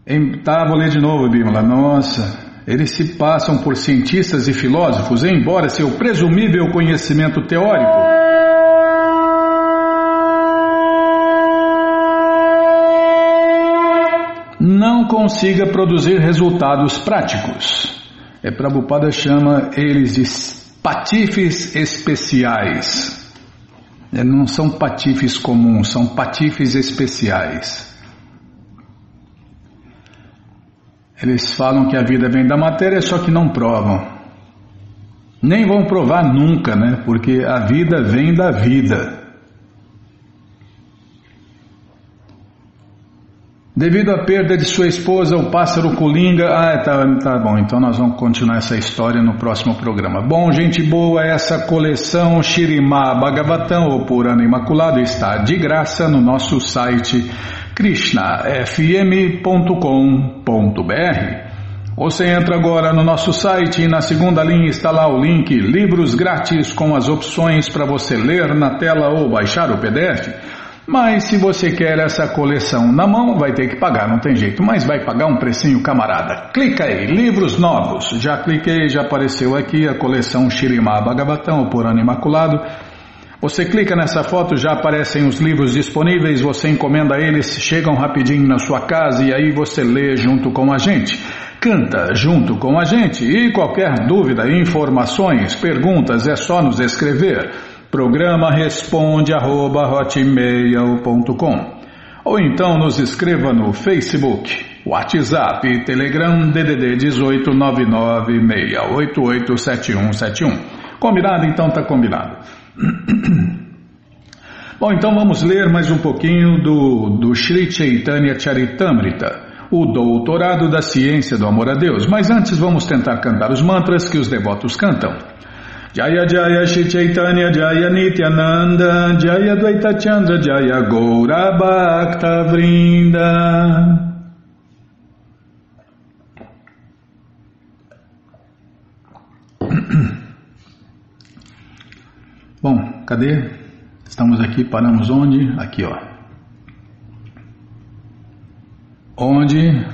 Em, tá, vou ler de novo, Bímola. Nossa, eles se passam por cientistas e filósofos, embora seu presumível conhecimento teórico. Não consiga produzir resultados práticos. É Prabhupada chama eles de patifes especiais. É, não são patifes comuns, são patifes especiais. Eles falam que a vida vem da matéria, só que não provam. Nem vão provar nunca, né? Porque a vida vem da vida. Devido à perda de sua esposa, o pássaro colinga. Ah, tá, tá bom, então nós vamos continuar essa história no próximo programa. Bom, gente boa, essa coleção Shirimá Bhagavatam, ou Purana Imaculado, está de graça no nosso site krishnafm.com.br. Você entra agora no nosso site e na segunda linha está lá o link Livros Grátis com as opções para você ler na tela ou baixar o PDF. Mas se você quer essa coleção na mão, vai ter que pagar, não tem jeito. Mas vai pagar um precinho camarada. Clica aí, livros novos. Já cliquei, já apareceu aqui a coleção Shirimá Bhagavatam, o Purana Imaculado. Você clica nessa foto, já aparecem os livros disponíveis, você encomenda eles, chegam rapidinho na sua casa e aí você lê junto com a gente. Canta junto com a gente e qualquer dúvida, informações, perguntas é só nos escrever. Programa responde arroba, ou então nos escreva no Facebook, WhatsApp, Telegram DDD 18 996887171. Combinado? Então tá combinado. Bom, então vamos ler mais um pouquinho do, do Sri Chaitanya Charitamrita, o doutorado da ciência do amor a Deus. Mas antes vamos tentar cantar os mantras que os devotos cantam. Jaya Jaya Shri Chaitanya Jaya Nityananda Jaya Dvaita Chandra Jaya Gaura Bhakta Vrinda Bom, cadê? Estamos aqui, paramos onde? Aqui, ó. Onde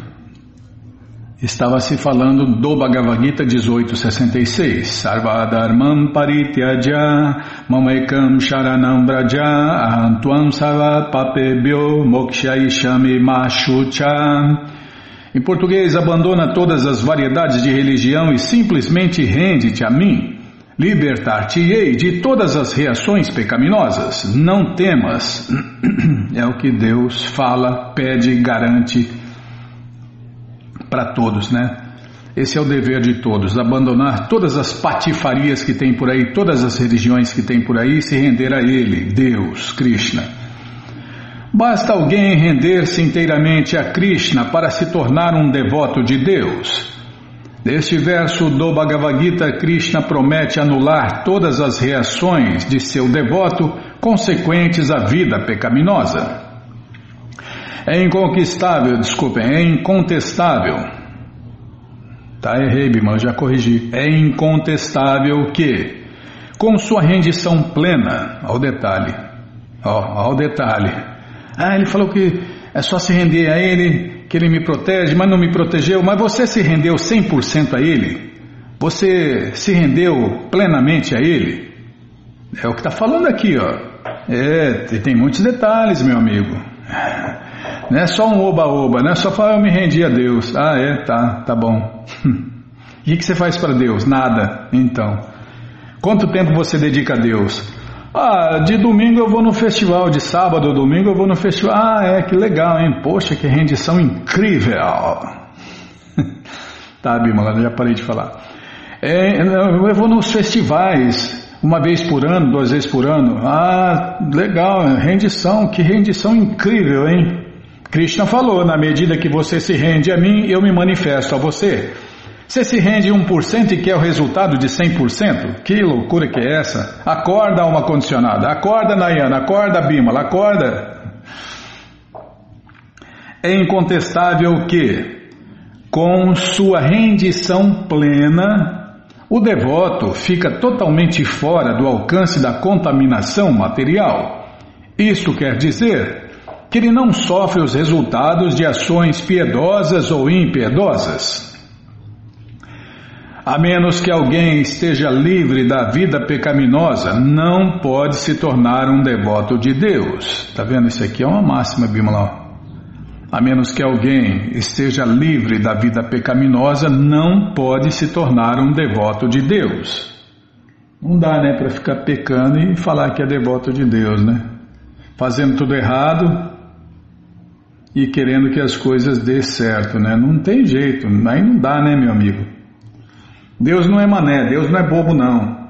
estava se falando do Bhagavad Gita 1866. Sarvadharmam parityaja mamekam sharanam braja ahantuam sava papebyo mokshaishami mashucha. Em português, abandona todas as variedades de religião e simplesmente rende-te a mim. Libertar-te-ei de todas as reações pecaminosas. Não temas. É o que Deus fala, pede, garante para todos, né? Esse é o dever de todos, abandonar todas as patifarias que tem por aí, todas as religiões que tem por aí e se render a Ele, Deus, Krishna. Basta alguém render-se inteiramente a Krishna para se tornar um devoto de Deus. Neste verso do Bhagavad Gita, Krishna promete anular todas as reações de seu devoto consequentes à vida pecaminosa. É inconquistável, desculpem, é incontestável. Tá, errei, mas já corrigi. É incontestável que, com sua rendição plena, ao detalhe, Ó, ó o detalhe. Ah, ele falou que é só se render a ele, que ele me protege, mas não me protegeu. Mas você se rendeu 100% a ele? Você se rendeu plenamente a ele? É o que está falando aqui, ó. É, tem muitos detalhes, meu amigo. Não é só um oba-oba, não é só falar eu me rendi a Deus. Ah, é, tá, tá bom. O que, que você faz para Deus? Nada. Então, quanto tempo você dedica a Deus? Ah, de domingo eu vou no festival, de sábado ou domingo eu vou no festival. Ah, é, que legal, hein? Poxa, que rendição incrível. tá, Bimala, já parei de falar. É, eu vou nos festivais, uma vez por ano, duas vezes por ano. Ah, legal, rendição, que rendição incrível, hein? Krishna falou: na medida que você se rende a mim, eu me manifesto a você. Você se rende 1% e quer o resultado de 100%? Que loucura que é essa? Acorda, alma condicionada. Acorda, Nayana. Acorda, Bimala. Acorda. É incontestável que, com sua rendição plena, o devoto fica totalmente fora do alcance da contaminação material. Isto quer dizer que ele não sofre os resultados de ações piedosas ou impiedosas. A menos que alguém esteja livre da vida pecaminosa, não pode se tornar um devoto de Deus. Tá vendo? Isso aqui é uma máxima, Bimala a menos que alguém esteja livre da vida pecaminosa, não pode se tornar um devoto de Deus. Não dá, né, para ficar pecando e falar que é devoto de Deus, né? Fazendo tudo errado e querendo que as coisas dê certo, né? Não tem jeito, aí não dá, né, meu amigo? Deus não é mané, Deus não é bobo, não.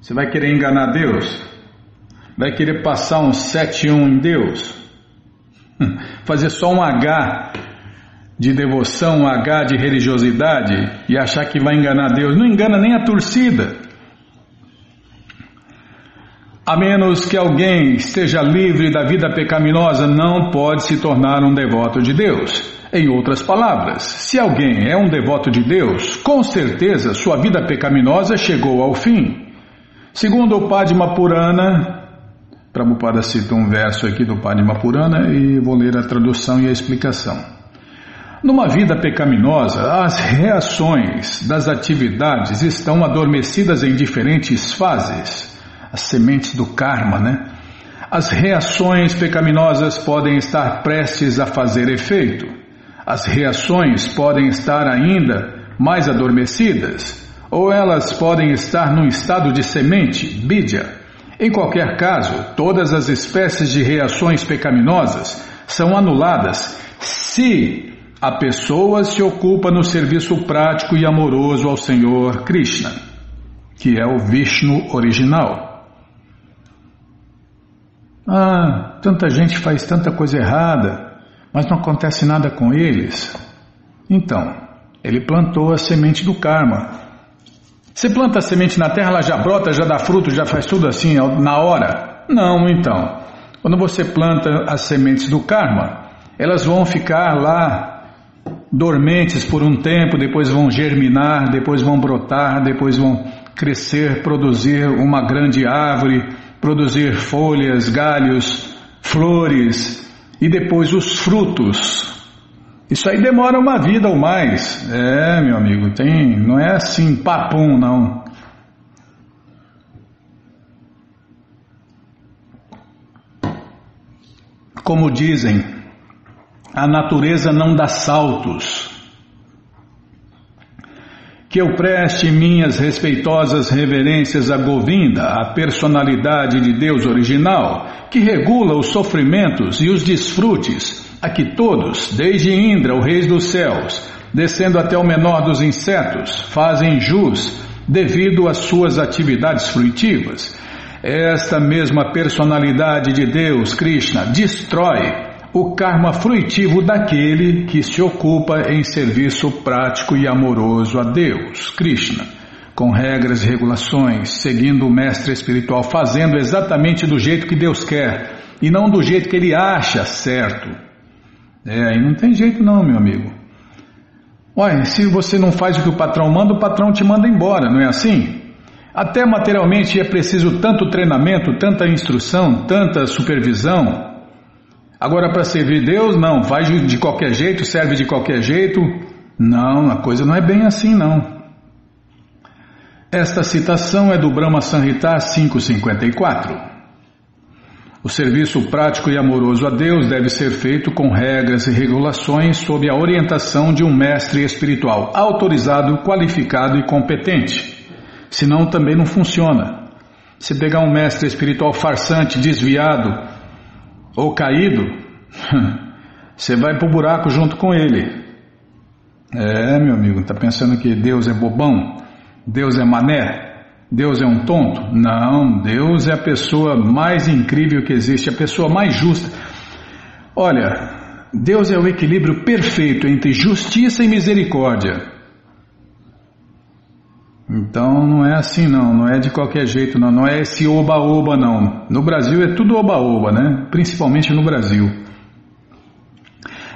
Você vai querer enganar Deus? Vai querer passar um 7-1 em Deus? fazer só um H de devoção, um H de religiosidade e achar que vai enganar Deus. Não engana nem a torcida. A menos que alguém esteja livre da vida pecaminosa, não pode se tornar um devoto de Deus. Em outras palavras, se alguém é um devoto de Deus, com certeza sua vida pecaminosa chegou ao fim. Segundo o Padma Purana, Prabhupada cita um verso aqui do Padma Purana e vou ler a tradução e a explicação. Numa vida pecaminosa, as reações das atividades estão adormecidas em diferentes fases, as sementes do karma, né? As reações pecaminosas podem estar prestes a fazer efeito. As reações podem estar ainda mais adormecidas, ou elas podem estar num estado de semente, bidya, em qualquer caso, todas as espécies de reações pecaminosas são anuladas se a pessoa se ocupa no serviço prático e amoroso ao Senhor Krishna, que é o Vishnu original. Ah, tanta gente faz tanta coisa errada, mas não acontece nada com eles. Então, ele plantou a semente do karma você planta a semente na terra, ela já brota, já dá fruto, já faz tudo assim na hora? Não, então. Quando você planta as sementes do karma, elas vão ficar lá dormentes por um tempo, depois vão germinar, depois vão brotar, depois vão crescer, produzir uma grande árvore, produzir folhas, galhos, flores e depois os frutos isso aí demora uma vida ou mais. É, meu amigo, tem, não é assim papum, não. Como dizem, a natureza não dá saltos. Que eu preste minhas respeitosas reverências a Govinda, a personalidade de Deus original, que regula os sofrimentos e os desfrutes a que todos, desde Indra, o rei dos céus, descendo até o menor dos insetos, fazem jus devido às suas atividades fruitivas. Esta mesma personalidade de Deus, Krishna, destrói o karma fruitivo daquele que se ocupa em serviço prático e amoroso a Deus, Krishna, com regras e regulações, seguindo o mestre espiritual, fazendo exatamente do jeito que Deus quer e não do jeito que ele acha certo. É, aí não tem jeito não, meu amigo. Olha, se você não faz o que o patrão manda, o patrão te manda embora, não é assim? Até materialmente é preciso tanto treinamento, tanta instrução, tanta supervisão. Agora, para servir Deus, não, faz de qualquer jeito, serve de qualquer jeito. Não, a coisa não é bem assim, não. Esta citação é do Brahma Sanhita 554. O serviço prático e amoroso a Deus deve ser feito com regras e regulações sob a orientação de um mestre espiritual autorizado, qualificado e competente. Senão também não funciona. Se pegar um mestre espiritual farsante, desviado ou caído, você vai para o buraco junto com ele. É, meu amigo, está pensando que Deus é bobão? Deus é mané? Deus é um tonto? Não, Deus é a pessoa mais incrível que existe, a pessoa mais justa. Olha, Deus é o equilíbrio perfeito entre justiça e misericórdia. Então não é assim não, não é de qualquer jeito não, não é esse oba-oba não. No Brasil é tudo oba-oba, né? Principalmente no Brasil.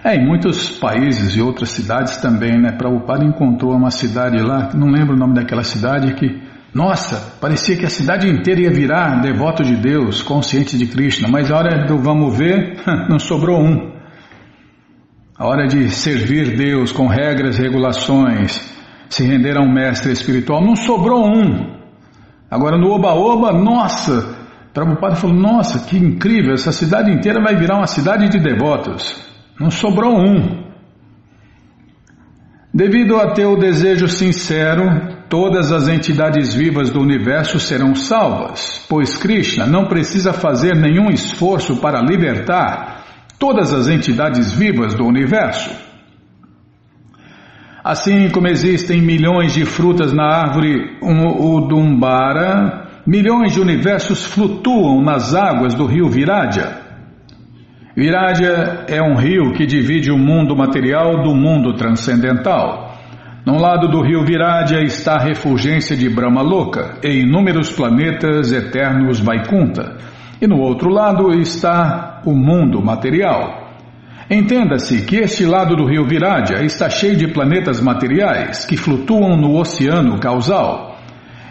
É, em muitos países e outras cidades também, né? Prabhupada encontrou uma cidade lá, não lembro o nome daquela cidade, que nossa, parecia que a cidade inteira ia virar devoto de Deus, consciente de Krishna, mas a hora do vamos ver, não sobrou um. A hora de servir Deus com regras, regulações, se render a um mestre espiritual, não sobrou um. Agora no Oba-Oba, nossa, Prabhupada falou, nossa, que incrível, essa cidade inteira vai virar uma cidade de devotos. Não sobrou um. Devido a teu desejo sincero, todas as entidades vivas do universo serão salvas, pois Krishna não precisa fazer nenhum esforço para libertar todas as entidades vivas do universo. Assim como existem milhões de frutas na árvore Udumbara, milhões de universos flutuam nas águas do rio Viraja. Viraja é um rio que divide o mundo material do mundo transcendental. No lado do rio Virádia está a refulgência de Brahma Loka e inúmeros planetas eternos Vaikunta. E no outro lado está o mundo material. Entenda-se que este lado do rio Virádia está cheio de planetas materiais que flutuam no oceano causal.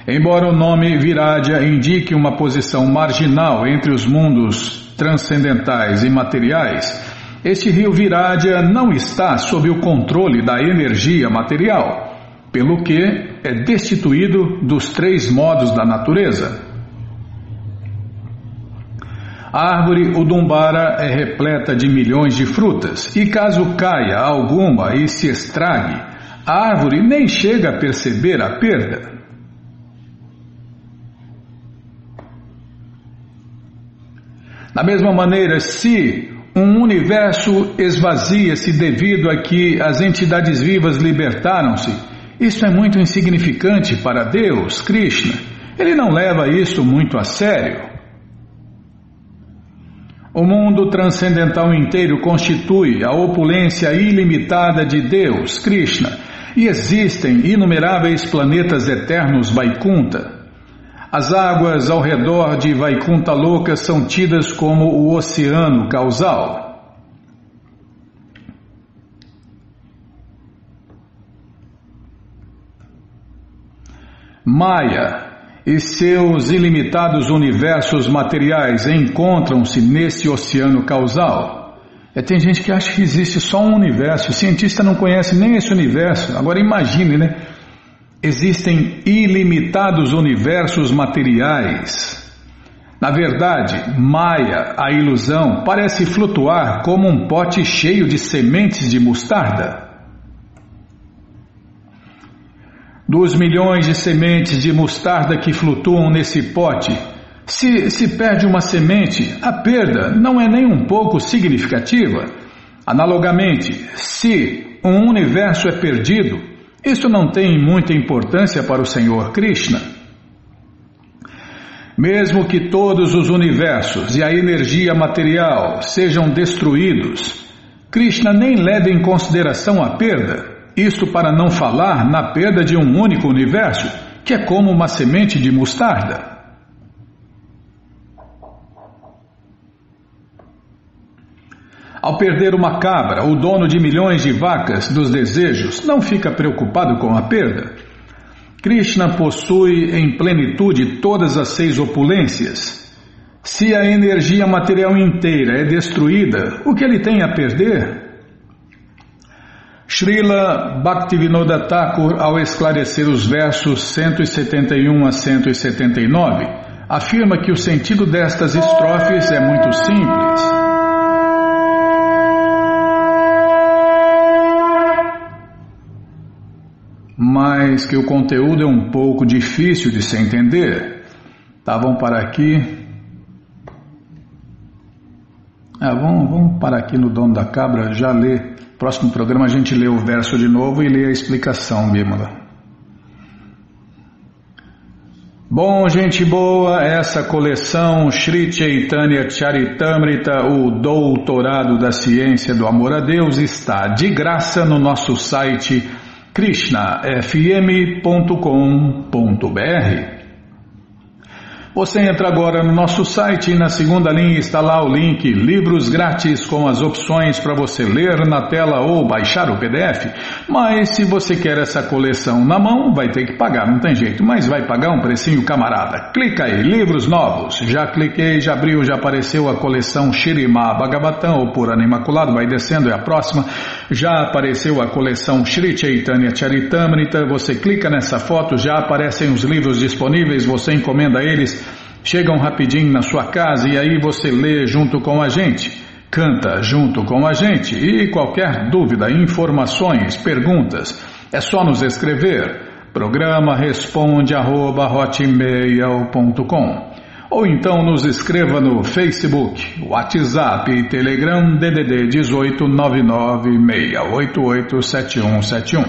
Embora o nome Virádia indique uma posição marginal entre os mundos transcendentais e materiais, este rio Virádia não está sob o controle da energia material, pelo que é destituído dos três modos da natureza. A árvore Udumbara é repleta de milhões de frutas, e caso caia alguma e se estrague, a árvore nem chega a perceber a perda. Da mesma maneira, se um universo esvazia-se devido a que as entidades vivas libertaram-se. Isso é muito insignificante para Deus, Krishna. Ele não leva isso muito a sério. O mundo transcendental inteiro constitui a opulência ilimitada de Deus, Krishna, e existem inumeráveis planetas eternos Vaikunta. As águas ao redor de Vaikunta Louca são tidas como o oceano causal. Maya e seus ilimitados universos materiais encontram-se nesse oceano causal. É, tem gente que acha que existe só um universo, o cientista não conhece nem esse universo. Agora imagine, né? Existem ilimitados universos materiais. Na verdade, Maia, a ilusão, parece flutuar como um pote cheio de sementes de mostarda. Dos milhões de sementes de mostarda que flutuam nesse pote, se se perde uma semente, a perda não é nem um pouco significativa. Analogamente, se um universo é perdido, isso não tem muita importância para o Senhor Krishna. Mesmo que todos os universos e a energia material sejam destruídos, Krishna nem leva em consideração a perda, isto para não falar na perda de um único universo, que é como uma semente de mostarda. Ao perder uma cabra, o dono de milhões de vacas dos desejos não fica preocupado com a perda. Krishna possui em plenitude todas as seis opulências. Se a energia material inteira é destruída, o que ele tem a perder? Srila Bhaktivinoda Thakur, ao esclarecer os versos 171 a 179, afirma que o sentido destas estrofes é muito simples. Mas que o conteúdo é um pouco difícil de se entender. Estavam para aqui ah, vamos, vamos parar aqui no dono da cabra, já ler. Próximo programa a gente lê o verso de novo e lê a explicação, Bímola. Bom, gente boa, essa coleção Sri Chaitanya Charitamrita, o Doutorado da Ciência do Amor a Deus, está de graça no nosso site krishnafm.com.br. Você entra agora no nosso site e na segunda linha está lá o link Livros Grátis com as opções para você ler na tela ou baixar o PDF. Mas se você quer essa coleção na mão, vai ter que pagar, não tem jeito, mas vai pagar um precinho camarada. Clica aí, Livros Novos. Já cliquei, já abriu, já apareceu a coleção Shirima Bhagavatam ou Purana Imaculado, vai descendo, é a próxima. Já apareceu a coleção Shri Chaitanya Charitamrita, você clica nessa foto, já aparecem os livros disponíveis, você encomenda eles chegam rapidinho na sua casa e aí você lê junto com a gente, canta junto com a gente e qualquer dúvida, informações, perguntas, é só nos escrever. Programa responde arroba, ou então nos escreva no Facebook, WhatsApp e Telegram DDD 18 996887171.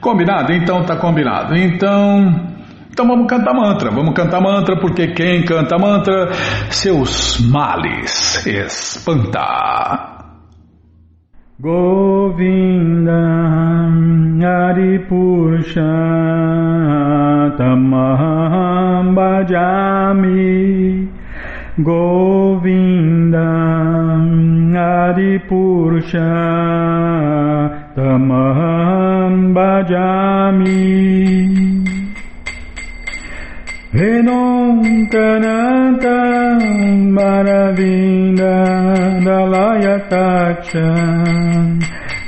Combinado? Então tá combinado. Então então vamos cantar mantra, vamos cantar mantra, porque quem canta mantra, seus males espanta. Tamaham Bhajami Govinda Aripusha Tamaham Bhajami Venonkananta Maravinda Dalayataksha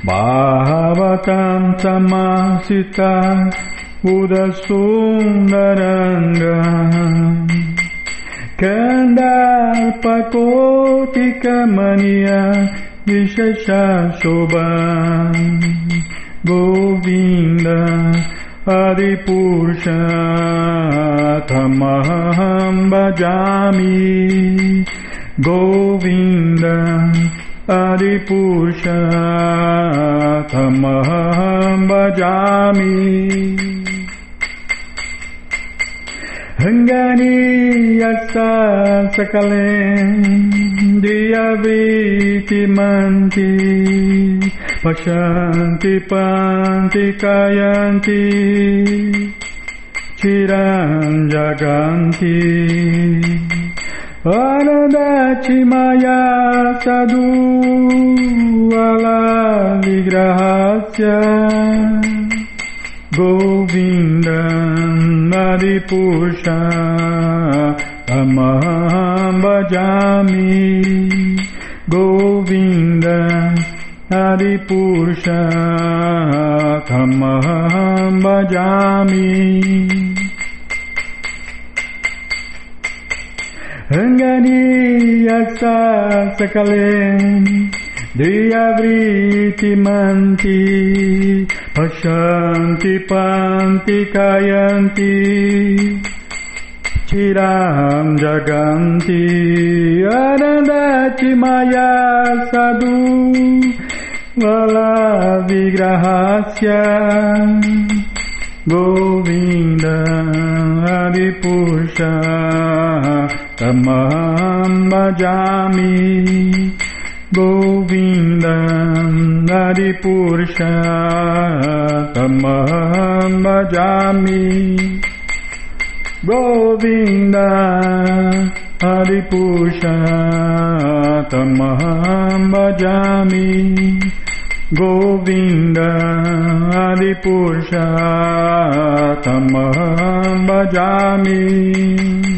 Bhavatam Samasita Udasundaranga Kandalpakotikamania Vishesha Shobha. Govinda Adipurushathamaham bhajami Govinda Adipurushathamaham bhajami Hangani yasa sakalen diaviti manti Pashanti panti kayanti Chiran jaganti Anandati maya sadhu ala vigrahasya Govinda Madipusha Amaham bhajami Govinda Adipurusha Bhajami Diyavriti Manti Pashanti Panti Kayanti Chiram Jaganti Anandati Maya Sadhu Govinda Hari Bhajami Govinda Hari Bhajami Govinda Hari Bhajami Govinda,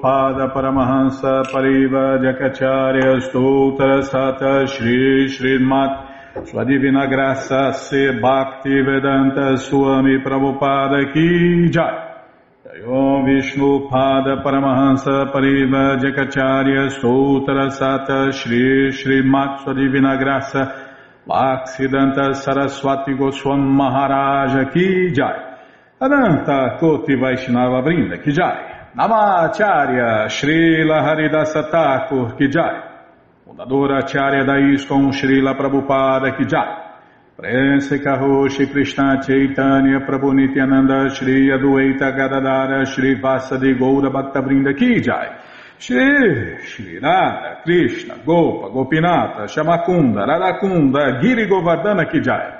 Pada Paramahansa Pariva Jakacharya Stoutra Sata Shri Srimat Sua Divina Graça Se Bhakti Vedanta Swami Prabhupada Ki Jai. Om Vishnu Pada Paramahansa Pariva Jakacharya Stoutra Sata Shri Srimat Sua Divina Graça Bhaksidanta Saraswati Goswam Maharaja Ki Jai. Ananta Koti Vaishnava Brinda Ki Jai Namacharya Srila Haridasa Thakur Kijai, fundadora Acharya da Srila Prabhupada Kijai, Prense Karoshi Krishna Chaitanya Prabhu Nityananda Shri Adueita Gadadara Shri Vasadi Goura Bhaktavrinda Kijai, Shri Shri Radha Krishna Gopa Gopinata Shamakunda Radakunda Giri Govardhana Kijai,